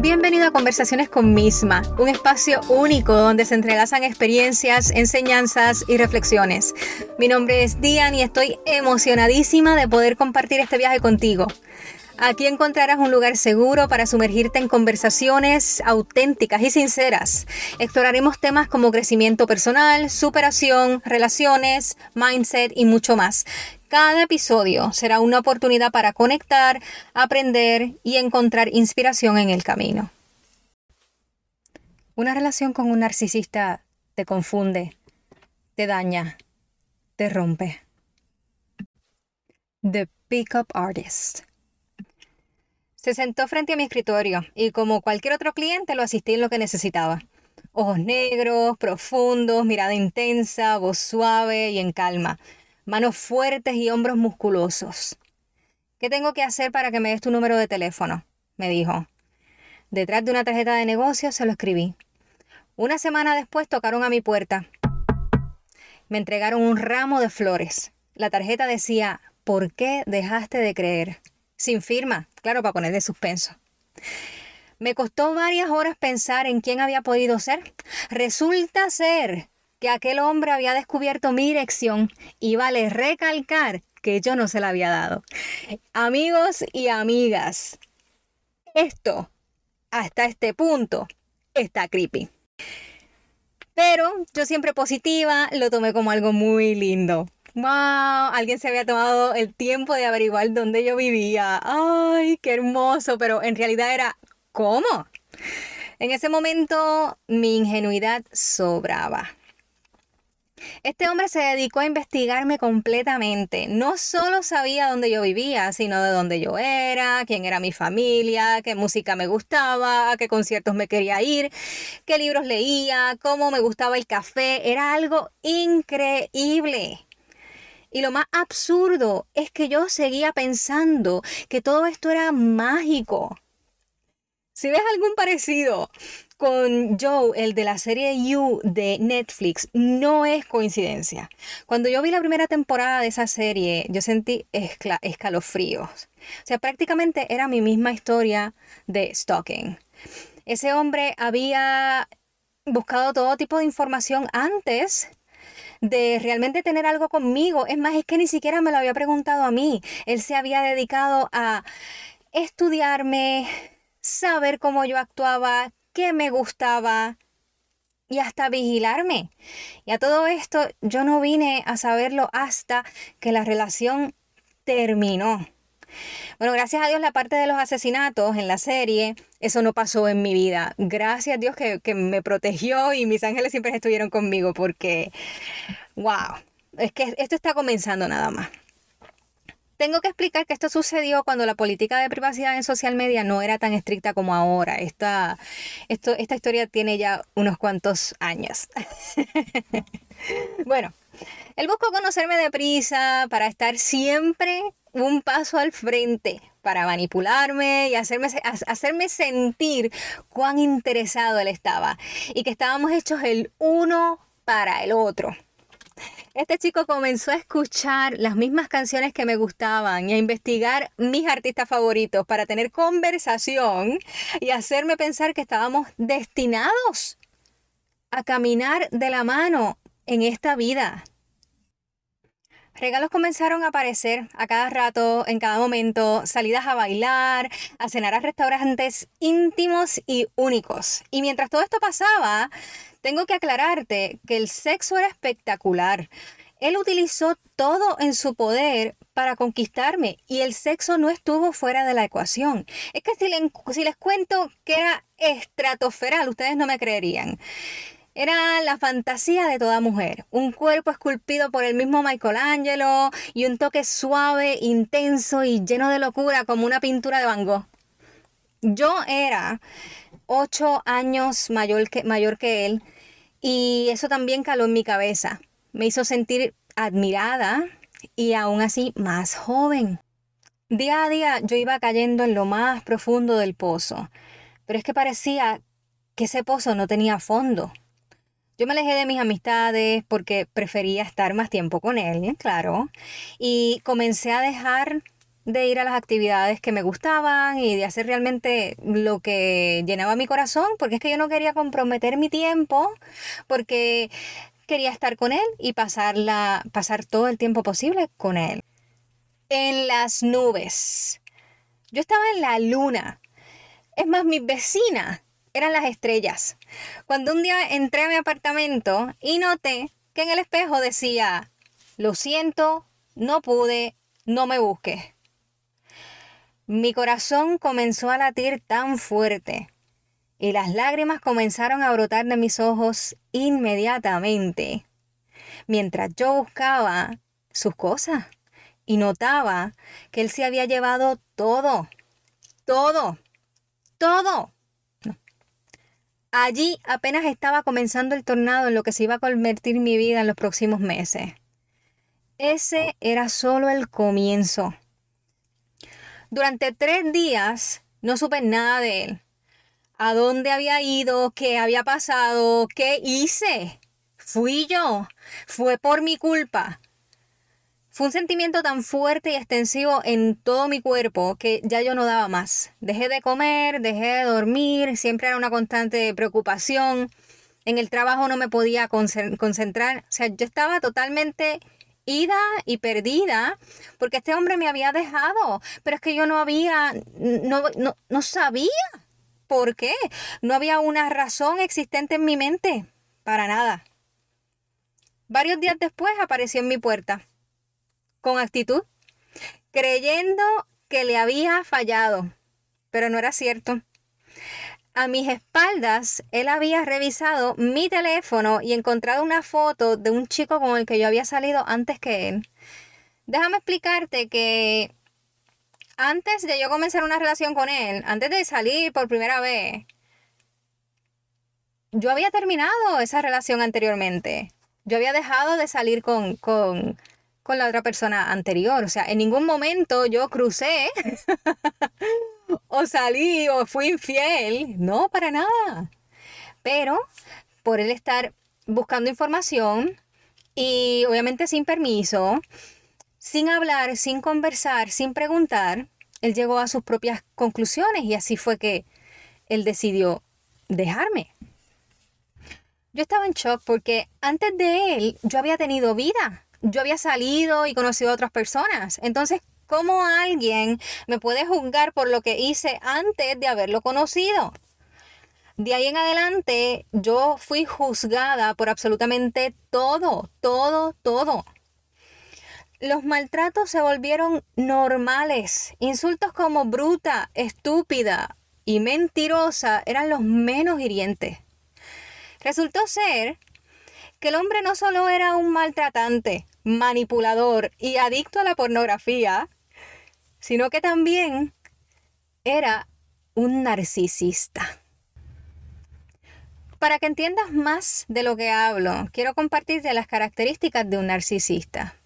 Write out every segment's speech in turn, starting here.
Bienvenido a Conversaciones con Misma, un espacio único donde se entrelazan experiencias, enseñanzas y reflexiones. Mi nombre es Diane y estoy emocionadísima de poder compartir este viaje contigo. Aquí encontrarás un lugar seguro para sumergirte en conversaciones auténticas y sinceras. Exploraremos temas como crecimiento personal, superación, relaciones, mindset y mucho más. Cada episodio será una oportunidad para conectar, aprender y encontrar inspiración en el camino. Una relación con un narcisista te confunde, te daña, te rompe. The Pickup Artist. Se sentó frente a mi escritorio y como cualquier otro cliente lo asistí en lo que necesitaba. Ojos negros, profundos, mirada intensa, voz suave y en calma, manos fuertes y hombros musculosos. ¿Qué tengo que hacer para que me des tu número de teléfono? me dijo. Detrás de una tarjeta de negocio se lo escribí. Una semana después tocaron a mi puerta. Me entregaron un ramo de flores. La tarjeta decía, ¿por qué dejaste de creer? sin firma, claro, para poner de suspenso. Me costó varias horas pensar en quién había podido ser. Resulta ser que aquel hombre había descubierto mi dirección y vale recalcar que yo no se la había dado. Amigos y amigas, esto, hasta este punto, está creepy. Pero yo siempre positiva, lo tomé como algo muy lindo wow, alguien se había tomado el tiempo de averiguar dónde yo vivía. Ay, qué hermoso, pero en realidad era, ¿cómo? En ese momento mi ingenuidad sobraba. Este hombre se dedicó a investigarme completamente. No solo sabía dónde yo vivía, sino de dónde yo era, quién era mi familia, qué música me gustaba, a qué conciertos me quería ir, qué libros leía, cómo me gustaba el café. Era algo increíble. Y lo más absurdo es que yo seguía pensando que todo esto era mágico. Si ves algún parecido con Joe, el de la serie You de Netflix, no es coincidencia. Cuando yo vi la primera temporada de esa serie, yo sentí escalofríos. O sea, prácticamente era mi misma historia de stalking. Ese hombre había buscado todo tipo de información antes de realmente tener algo conmigo. Es más, es que ni siquiera me lo había preguntado a mí. Él se había dedicado a estudiarme, saber cómo yo actuaba, qué me gustaba y hasta vigilarme. Y a todo esto yo no vine a saberlo hasta que la relación terminó. Bueno, gracias a Dios la parte de los asesinatos en la serie, eso no pasó en mi vida. Gracias a Dios que, que me protegió y mis ángeles siempre estuvieron conmigo porque, wow, es que esto está comenzando nada más. Tengo que explicar que esto sucedió cuando la política de privacidad en social media no era tan estricta como ahora. Esta, esto, esta historia tiene ya unos cuantos años. bueno, él buscó conocerme deprisa para estar siempre un paso al frente para manipularme y hacerme, hacerme sentir cuán interesado él estaba y que estábamos hechos el uno para el otro. Este chico comenzó a escuchar las mismas canciones que me gustaban y a investigar mis artistas favoritos para tener conversación y hacerme pensar que estábamos destinados a caminar de la mano en esta vida. Regalos comenzaron a aparecer a cada rato, en cada momento, salidas a bailar, a cenar a restaurantes íntimos y únicos. Y mientras todo esto pasaba, tengo que aclararte que el sexo era espectacular. Él utilizó todo en su poder para conquistarme y el sexo no estuvo fuera de la ecuación. Es que si, si les cuento que era estratosferal, ustedes no me creerían. Era la fantasía de toda mujer, un cuerpo esculpido por el mismo Michelangelo y un toque suave, intenso y lleno de locura como una pintura de Van Gogh. Yo era ocho años mayor que, mayor que él y eso también caló en mi cabeza. Me hizo sentir admirada y aún así más joven. Día a día yo iba cayendo en lo más profundo del pozo, pero es que parecía que ese pozo no tenía fondo. Yo me alejé de mis amistades porque prefería estar más tiempo con él, claro. Y comencé a dejar de ir a las actividades que me gustaban y de hacer realmente lo que llenaba mi corazón, porque es que yo no quería comprometer mi tiempo, porque quería estar con él y pasar todo el tiempo posible con él. En las nubes. Yo estaba en la luna. Es más, mis vecinas eran las estrellas. Cuando un día entré a mi apartamento y noté que en el espejo decía, lo siento, no pude, no me busques. Mi corazón comenzó a latir tan fuerte y las lágrimas comenzaron a brotar de mis ojos inmediatamente, mientras yo buscaba sus cosas y notaba que él se había llevado todo, todo, todo. Allí apenas estaba comenzando el tornado en lo que se iba a convertir mi vida en los próximos meses. Ese era solo el comienzo. Durante tres días no supe nada de él. ¿A dónde había ido? ¿Qué había pasado? ¿Qué hice? Fui yo. Fue por mi culpa. Fue un sentimiento tan fuerte y extensivo en todo mi cuerpo que ya yo no daba más. Dejé de comer, dejé de dormir, siempre era una constante preocupación. En el trabajo no me podía concentrar. O sea, yo estaba totalmente ida y perdida porque este hombre me había dejado. Pero es que yo no había, no, no, no sabía por qué. No había una razón existente en mi mente. Para nada. Varios días después apareció en mi puerta con actitud, creyendo que le había fallado, pero no era cierto. A mis espaldas, él había revisado mi teléfono y encontrado una foto de un chico con el que yo había salido antes que él. Déjame explicarte que antes de yo comenzar una relación con él, antes de salir por primera vez, yo había terminado esa relación anteriormente. Yo había dejado de salir con, con, con la otra persona anterior. O sea, en ningún momento yo crucé o salí o fui infiel. No, para nada. Pero por él estar buscando información y obviamente sin permiso, sin hablar, sin conversar, sin preguntar, él llegó a sus propias conclusiones y así fue que él decidió dejarme. Yo estaba en shock porque antes de él yo había tenido vida yo había salido y conocido a otras personas. Entonces, ¿cómo alguien me puede juzgar por lo que hice antes de haberlo conocido? De ahí en adelante, yo fui juzgada por absolutamente todo, todo, todo. Los maltratos se volvieron normales. Insultos como bruta, estúpida y mentirosa eran los menos hirientes. Resultó ser que el hombre no solo era un maltratante, manipulador y adicto a la pornografía, sino que también era un narcisista. Para que entiendas más de lo que hablo, quiero compartirte las características de un narcisista.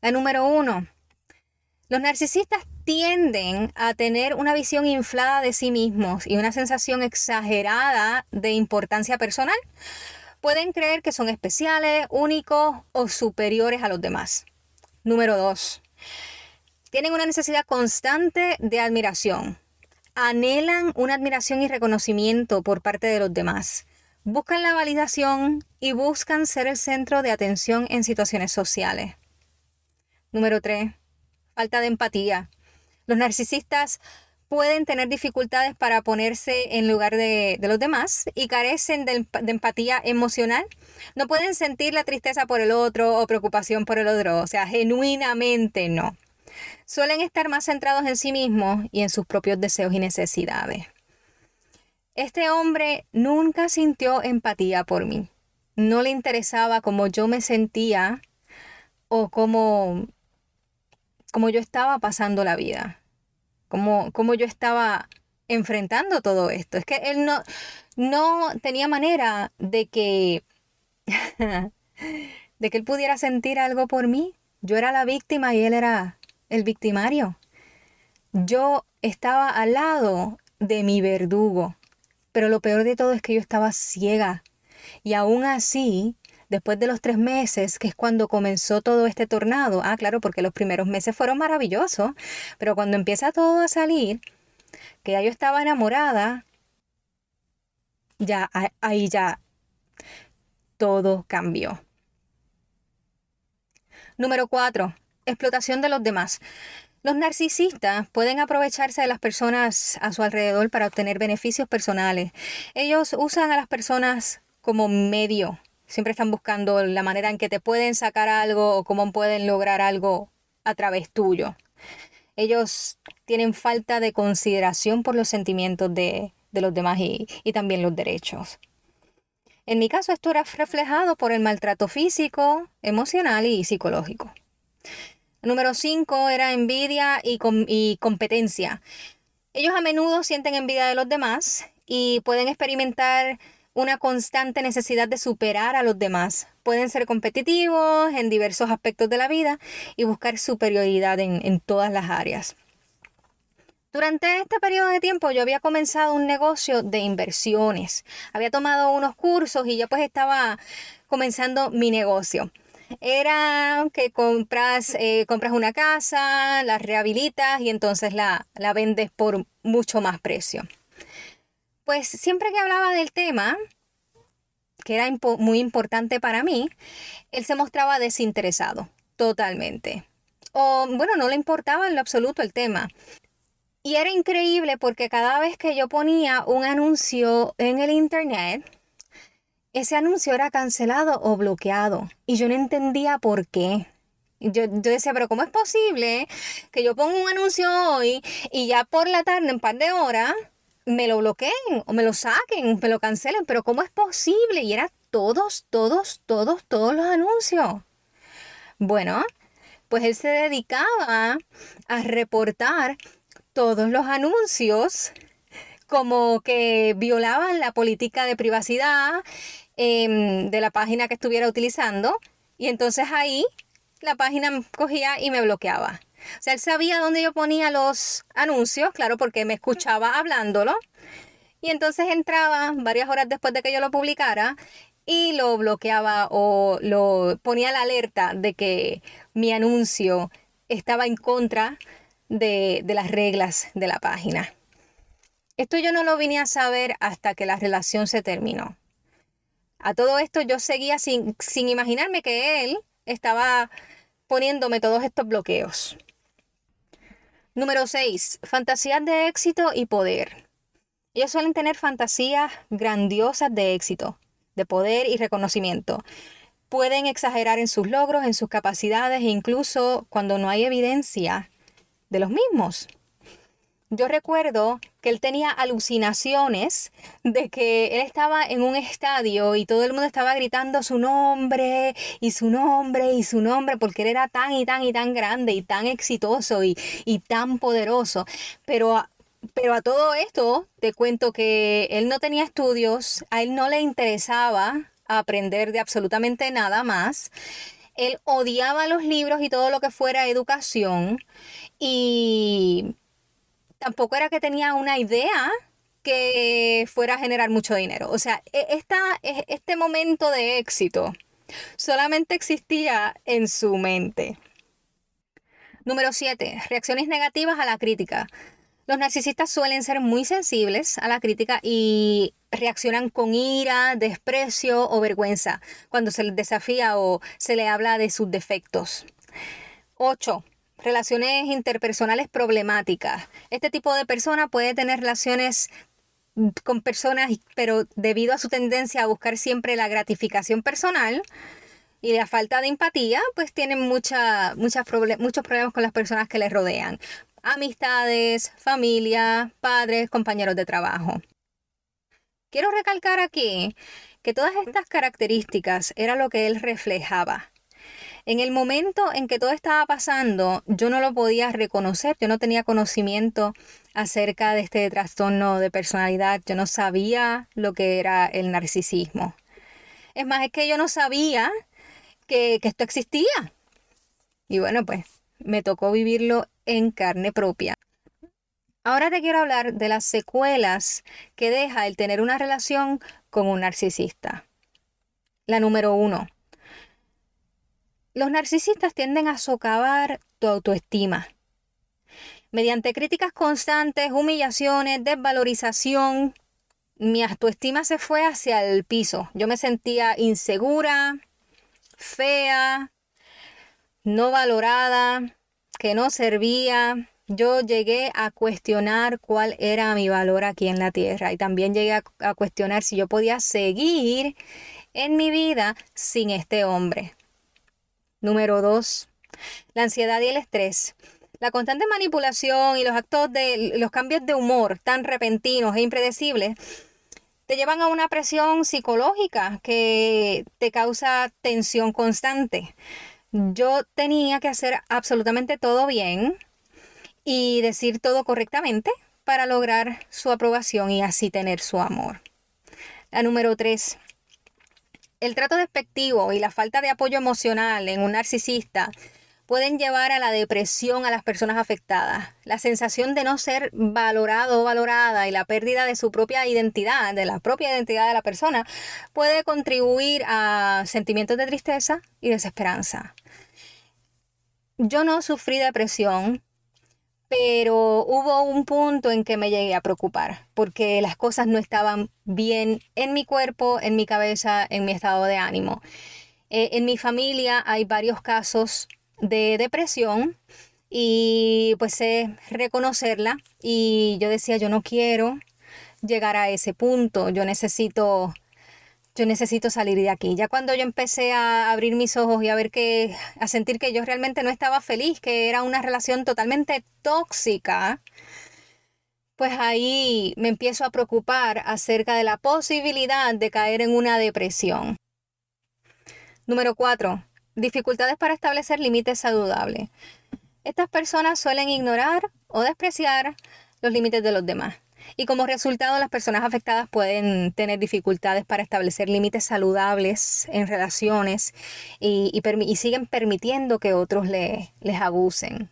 La número uno, los narcisistas tienden a tener una visión inflada de sí mismos y una sensación exagerada de importancia personal, pueden creer que son especiales, únicos o superiores a los demás. Número 2. Tienen una necesidad constante de admiración. Anhelan una admiración y reconocimiento por parte de los demás. Buscan la validación y buscan ser el centro de atención en situaciones sociales. Número 3. Falta de empatía. Los narcisistas pueden tener dificultades para ponerse en lugar de, los demás y carecen de, de, empatía emocional. No pueden sentir la tristeza por el otro o preocupación por el otro, o sea, genuinamente no. Suelen estar más centrados en sí mismos y en sus propios deseos y necesidades. Este hombre nunca sintió empatía por mí. No le interesaba cómo yo me sentía o cómo, cómo yo estaba pasando la vida cómo, yo estaba enfrentando todo esto. Es que él no, no tenía manera de que, de que él pudiera sentir algo por mí. Yo era la víctima y él era el victimario. Yo estaba al lado de mi verdugo, pero lo peor de todo es que yo estaba ciega y aún así después de los tres meses, que es cuando comenzó todo este tornado, ah, claro, porque los primeros meses fueron maravillosos, pero cuando empieza todo a salir, que ya yo estaba enamorada, ya ahí ya todo cambió. Número cuatro, explotación de los demás. Los narcisistas pueden aprovecharse de las personas a su alrededor para obtener beneficios personales. Ellos usan a las personas como medio. Siempre están buscando la manera en que te pueden sacar algo o cómo pueden lograr algo a través tuyo. Ellos tienen falta de consideración por los sentimientos de, los demás y, y también los derechos. En mi caso esto era reflejado por el maltrato físico, emocional y psicológico. Número 5 era envidia y, y competencia. Ellos a menudo sienten envidia de los demás y pueden experimentar una constante necesidad de superar a los demás. Pueden ser competitivos en diversos aspectos de la vida y buscar superioridad en, en, todas las áreas. Durante este periodo de tiempo yo había comenzado un negocio de inversiones. Había tomado unos cursos y ya pues estaba comenzando mi negocio era que compras, eh, compras una casa, la rehabilitas y entonces la, la vendes por mucho más precio. Pues siempre que hablaba del tema, que era muy importante para mí, él se mostraba desinteresado, totalmente. O bueno, no le importaba en lo absoluto el tema. Y era increíble porque cada vez que yo ponía un anuncio en el internet, ese anuncio era cancelado o bloqueado y yo no entendía por qué. Yo, yo, decía, pero ¿cómo es posible que yo ponga un anuncio hoy y ya por la tarde, en par de horas, me lo bloqueen o me lo saquen, me lo cancelen? Pero ¿cómo es posible? Y era todos, todos, todos, todos los anuncios. Bueno, pues él se dedicaba a reportar todos los anuncios como que violaban la política de privacidad Em, de la página que estuviera utilizando y entonces ahí la página cogía y me bloqueaba. O sea, él sabía dónde yo ponía los anuncios, claro, porque me escuchaba hablándolo. Y entonces entraba varias horas después de que yo lo publicara y lo bloqueaba o lo ponía la alerta de que mi anuncio estaba en contra de, de las reglas de la página. Esto yo no lo vine a saber hasta que la relación se terminó. A todo esto yo seguía sin, sin imaginarme que él estaba poniéndome todos estos bloqueos. Número 6. Fantasías de éxito y poder. Ellos suelen tener fantasías grandiosas de éxito, de poder y reconocimiento. Pueden exagerar en sus logros, en sus capacidades e incluso cuando no hay evidencia de los mismos yo recuerdo que él tenía alucinaciones de que él estaba en un estadio y todo el mundo estaba gritando su nombre y su nombre y su nombre porque él era tan y tan y tan grande y tan exitoso y, tan poderoso. Pero, pero a todo esto te cuento que él no tenía estudios, a él no le interesaba aprender de absolutamente nada más. Él odiaba los libros y todo lo que fuera educación y tampoco era que tenía una idea que fuera a generar mucho dinero. O sea, e, esta, e, este momento de éxito solamente existía en su mente. Número 7. Reacciones negativas a la crítica. Los narcisistas suelen ser muy sensibles a la crítica y reaccionan con ira, desprecio o vergüenza cuando se les desafía o se le habla de sus defectos. 8 relaciones interpersonales problemáticas. Este tipo de persona puede tener relaciones con personas, pero debido a su tendencia a buscar siempre la gratificación personal y la falta de empatía, pues tienen muchos problemas con las personas que les rodean. Amistades, familia, padres, compañeros de trabajo. Quiero recalcar aquí que todas estas características era lo que él reflejaba. En el momento en que todo estaba pasando, yo no lo podía reconocer, yo no tenía conocimiento acerca de este trastorno de personalidad, yo no sabía lo que era el narcisismo. Es más, es que yo no sabía que, que esto existía. Y bueno, pues me tocó vivirlo en carne propia. Ahora te quiero hablar de las secuelas que deja el tener una relación con un narcisista. La número uno, Los narcisistas tienden a socavar tu autoestima. Mediante críticas constantes, humillaciones, desvalorización, mi autoestima se fue hacia el piso. Yo me sentía insegura, fea, no valorada, que no servía. Yo llegué a cuestionar cuál era mi valor aquí en la tierra y también llegué a, cuestionar si yo podía seguir en mi vida sin este hombre. Número dos, la ansiedad y el estrés. La constante manipulación y los actos de los cambios de humor tan repentinos e impredecibles te llevan a una presión psicológica que te causa tensión constante. Yo tenía que hacer absolutamente todo bien y decir todo correctamente para lograr su aprobación y así tener su amor. La número tres, el trato despectivo y la falta de apoyo emocional en un narcisista pueden llevar a la depresión a las personas afectadas. La sensación de no ser valorado o valorada y la pérdida de su propia identidad, de la propia identidad de la persona, puede contribuir a sentimientos de tristeza y desesperanza. Yo no sufrí depresión, pero hubo un punto en que me llegué a preocupar porque las cosas no estaban bien en mi cuerpo, en mi cabeza, en mi estado de ánimo. Eh, en mi familia hay varios casos de depresión y pues sé reconocerla y yo decía yo no quiero llegar a ese punto, yo necesito yo necesito salir de aquí. Ya cuando yo empecé a abrir mis ojos y a ver que, a sentir que yo realmente no estaba feliz, que era una relación totalmente tóxica, pues ahí me empiezo a preocupar acerca de la posibilidad de caer en una depresión. Número 4 dificultades para establecer límites saludables. Estas personas suelen ignorar o despreciar los límites de los demás. Y como resultado, las personas afectadas pueden tener dificultades para establecer límites saludables en relaciones y, siguen permitiendo que otros les abusen.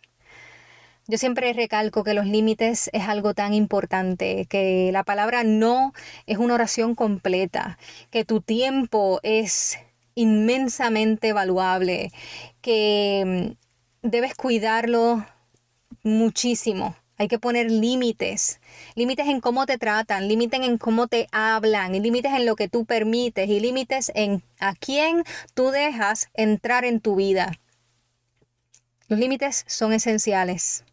Yo siempre recalco que los límites es algo tan importante, que la palabra no es una oración completa, que tu tiempo es inmensamente valuable, que mm, debes cuidarlo muchísimo. Hay que poner límites, límites en cómo te tratan, límites en cómo te hablan, límites en lo que tú permites y límites en a quién tú dejas entrar en tu vida. Los límites son esenciales.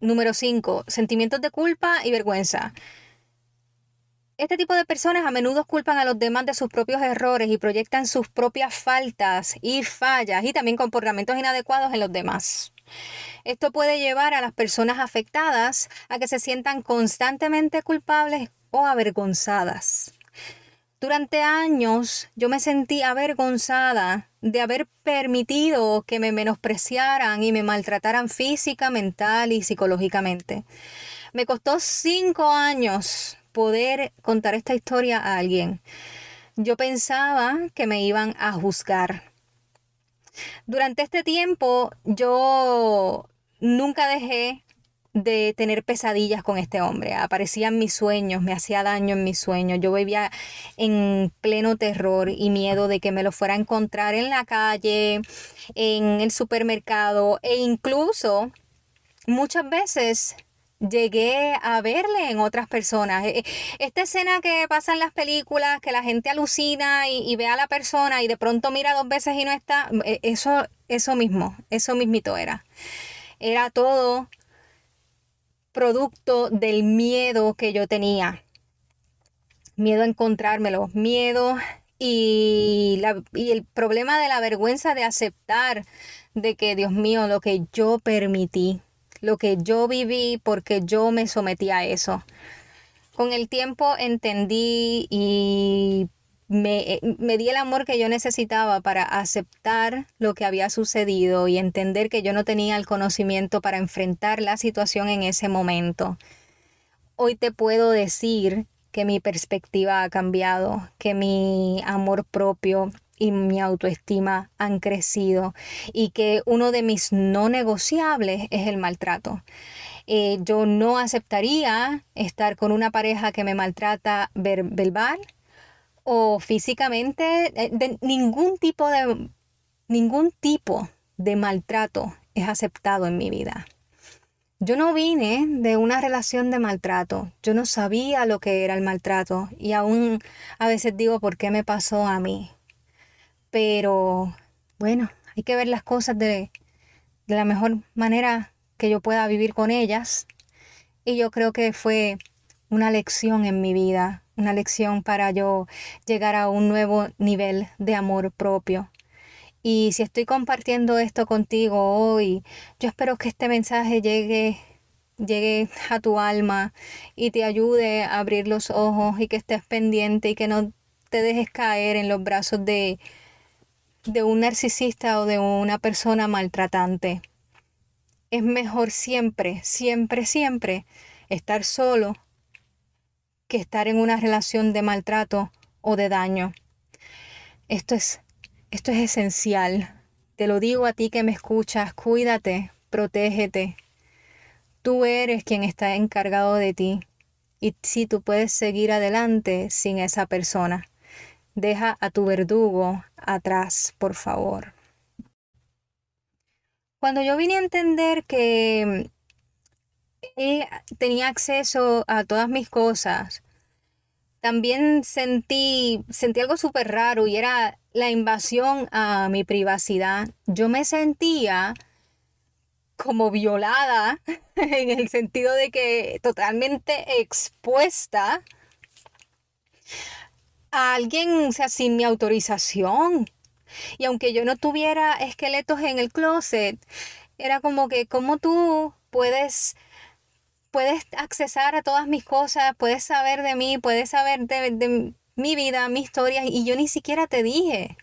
Número 5. Sentimientos de culpa y vergüenza. Este tipo de personas a menudo culpan a los demás de sus propios errores y proyectan sus propias faltas y fallas y también comportamientos inadecuados en los demás. Esto puede llevar a las personas afectadas a que se sientan constantemente culpables o avergonzadas. Durante años yo me sentí avergonzada de haber permitido que me menospreciaran y me maltrataran física, mental y psicológicamente. Me costó cinco años poder contar esta historia a alguien. Yo pensaba que me iban a juzgar. Durante este tiempo yo nunca dejé de tener pesadillas con este hombre. Aparecían mis sueños, me hacía daño en mis sueños. Yo vivía en pleno terror y miedo de que me lo fuera a encontrar en la calle, en el supermercado e incluso muchas veces llegué a verle en otras personas. E, e, esta escena que pasa en las películas, que la gente alucina y, ve a la persona y de pronto mira dos veces y no está, e, eso, eso mismo, eso mismito era. Era todo producto del miedo que yo tenía. Miedo a encontrármelo, miedo y, y el problema de la vergüenza de aceptar de que, Dios mío, lo que yo permití, lo que yo viví porque yo me sometí a eso. Con el tiempo entendí y me, me, di el amor que yo necesitaba para aceptar lo que había sucedido y entender que yo no tenía el conocimiento para enfrentar la situación en ese momento. Hoy te puedo decir que mi perspectiva ha cambiado, que mi amor propio y mi autoestima han crecido y que uno de mis no negociables es el maltrato. Eh, yo no aceptaría estar con una pareja que me maltrata verbal o físicamente, eh, de ningún tipo de ningún tipo de maltrato es aceptado en mi vida. Yo no vine de una relación de maltrato. Yo no sabía lo que era el maltrato y aún a veces digo por qué me pasó a mí. Pero bueno, hay que ver las cosas de, la mejor manera que yo pueda vivir con ellas. Y yo creo que fue una lección en mi vida, una lección para yo llegar a un nuevo nivel de amor propio. Y si estoy compartiendo esto contigo hoy, yo espero que este mensaje llegue llegue a tu alma y te ayude a abrir los ojos y que estés pendiente y que no te dejes caer en los brazos de, de un narcisista o de una persona maltratante. Es mejor siempre, siempre, siempre estar solo que estar en una relación de maltrato o de daño. Esto es, esto es esencial. Te lo digo a ti que me escuchas, cuídate, protégete. Tú eres quien está encargado de ti y si tú puedes seguir adelante sin esa persona. Deja a tu verdugo atrás, por favor. Cuando yo vine a entender que él tenía acceso a todas mis cosas, también sentí, sentí algo súper raro y era la invasión a mi privacidad. Yo me sentía como violada en el sentido de que totalmente expuesta a alguien, o sea, sin mi autorización. Y aunque yo no tuviera esqueletos en el closet, era como que, ¿cómo tú puedes puedes accesar a todas mis cosas, puedes saber de mí, puedes saber de, mi vida, mi historia, y yo ni siquiera te dije.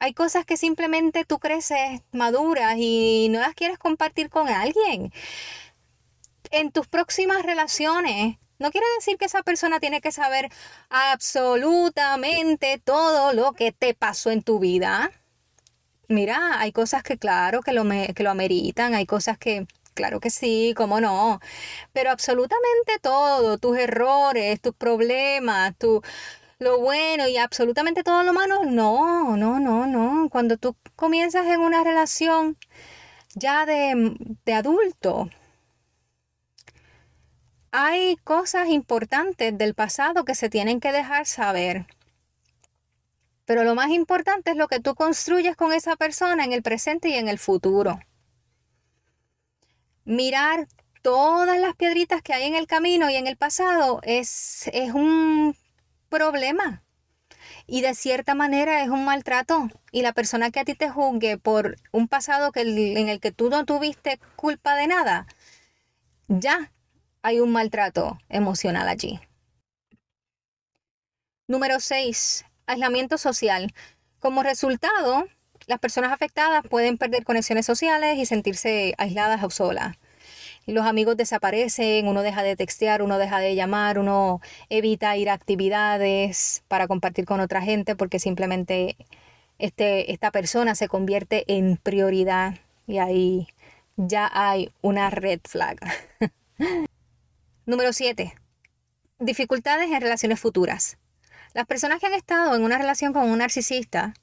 Hay cosas que simplemente tú creces maduras y no las quieres compartir con alguien. En tus próximas relaciones, no quiere decir que esa persona tiene que saber absolutamente todo lo que te pasó en tu vida. Mira, hay cosas que claro que lo, que lo ameritan, hay cosas que Claro que sí, cómo no. Pero absolutamente todo, tus errores, tus problemas, tu, lo bueno y absolutamente todo lo malo, no, no, no, no. Cuando tú comienzas en una relación ya de, de adulto, hay cosas importantes del pasado que se tienen que dejar saber. Pero lo más importante es lo que tú construyes con esa persona en el presente y en el futuro mirar todas las piedritas que hay en el camino y en el pasado es, es un problema. Y de cierta manera es un maltrato. Y la persona que a ti te juzgue por un pasado que, en el que tú no tuviste culpa de nada, ya hay un maltrato emocional allí. Número 6. Aislamiento social. Como resultado, las personas afectadas pueden perder conexiones sociales y sentirse aisladas o solas. Los amigos desaparecen, uno deja de textear, uno deja de llamar, uno evita ir a actividades para compartir con otra gente porque simplemente este, esta persona se convierte en prioridad y ahí ya hay una red flag. Número 7. Dificultades en relaciones futuras. Las personas que han estado en una relación con un narcisista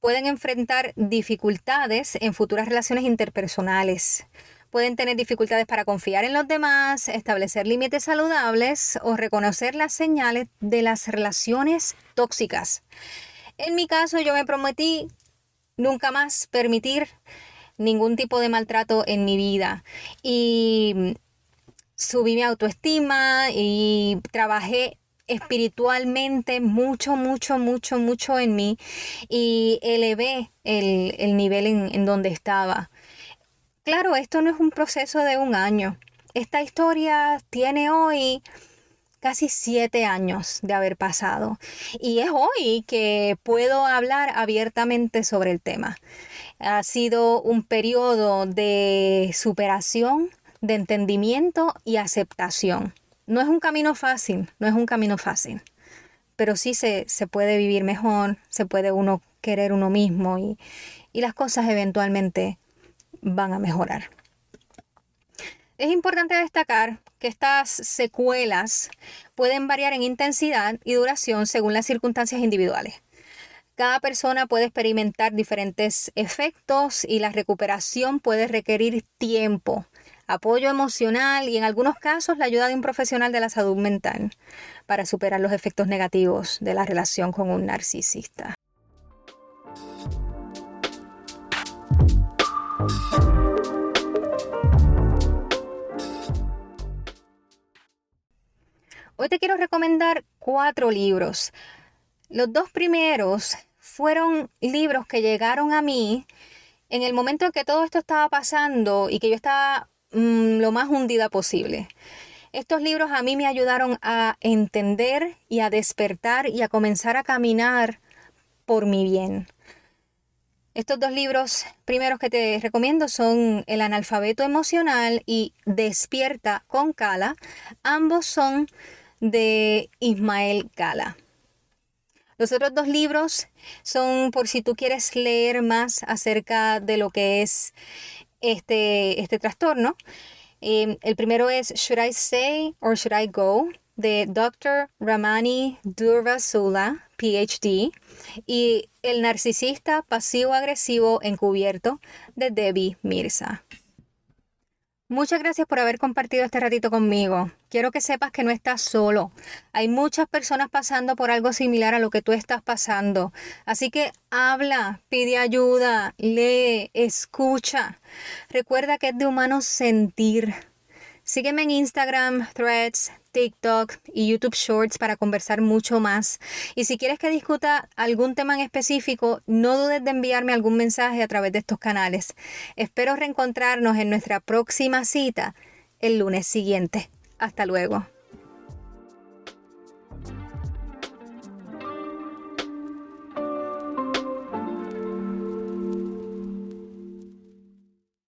pueden enfrentar dificultades en futuras relaciones interpersonales. Pueden tener dificultades para confiar en los demás, establecer límites saludables o reconocer las señales de las relaciones tóxicas. En mi caso, yo me prometí nunca más permitir ningún tipo de maltrato en mi vida y subí mi autoestima y trabajé espiritualmente mucho, mucho, mucho, mucho en mí y elevé el, nivel en, en donde estaba. Claro, esto no es un proceso de un año. Esta historia tiene hoy casi siete años de haber pasado y es hoy que puedo hablar abiertamente sobre el tema. Ha sido un periodo de superación, de entendimiento y aceptación. No es un camino fácil, no es un camino fácil, pero sí se, puede vivir mejor, se puede uno querer uno mismo y, y las cosas eventualmente van a mejorar. Es importante destacar que estas secuelas pueden variar en intensidad y duración según las circunstancias individuales. Cada persona puede experimentar diferentes efectos y la recuperación puede requerir tiempo, apoyo emocional y en algunos casos la ayuda de un profesional de la salud mental para superar los efectos negativos de la relación con un narcisista. Hoy te quiero recomendar cuatro libros. Los dos primeros fueron libros que llegaron a mí en el momento en que todo esto estaba pasando y que yo estaba mm, lo más hundida posible. Estos libros a mí me ayudaron a entender y a despertar y a comenzar a caminar por mi bien. Estos dos libros primeros que te recomiendo son El analfabeto emocional y Despierta con Cala. Ambos son de Ismael Gala. Los otros dos libros son por si tú quieres leer más acerca de lo que es este, este trastorno. Eh, el primero es Should I Say or Should I Go? de Dr. Ramani Durvasula, PhD, y El narcisista pasivo-agresivo encubierto de Debbie Mirza. Muchas gracias por haber compartido este ratito conmigo. Quiero que sepas que no estás solo. Hay muchas personas pasando por algo similar a lo que tú estás pasando. Así que habla, pide ayuda, lee, escucha. Recuerda que es de humano sentir. Sígueme en Instagram, Threads, TikTok y YouTube Shorts para conversar mucho más. Y si quieres que discuta algún tema en específico, no dudes de enviarme algún mensaje a través de estos canales. Espero reencontrarnos en nuestra próxima cita el lunes siguiente. Hasta luego.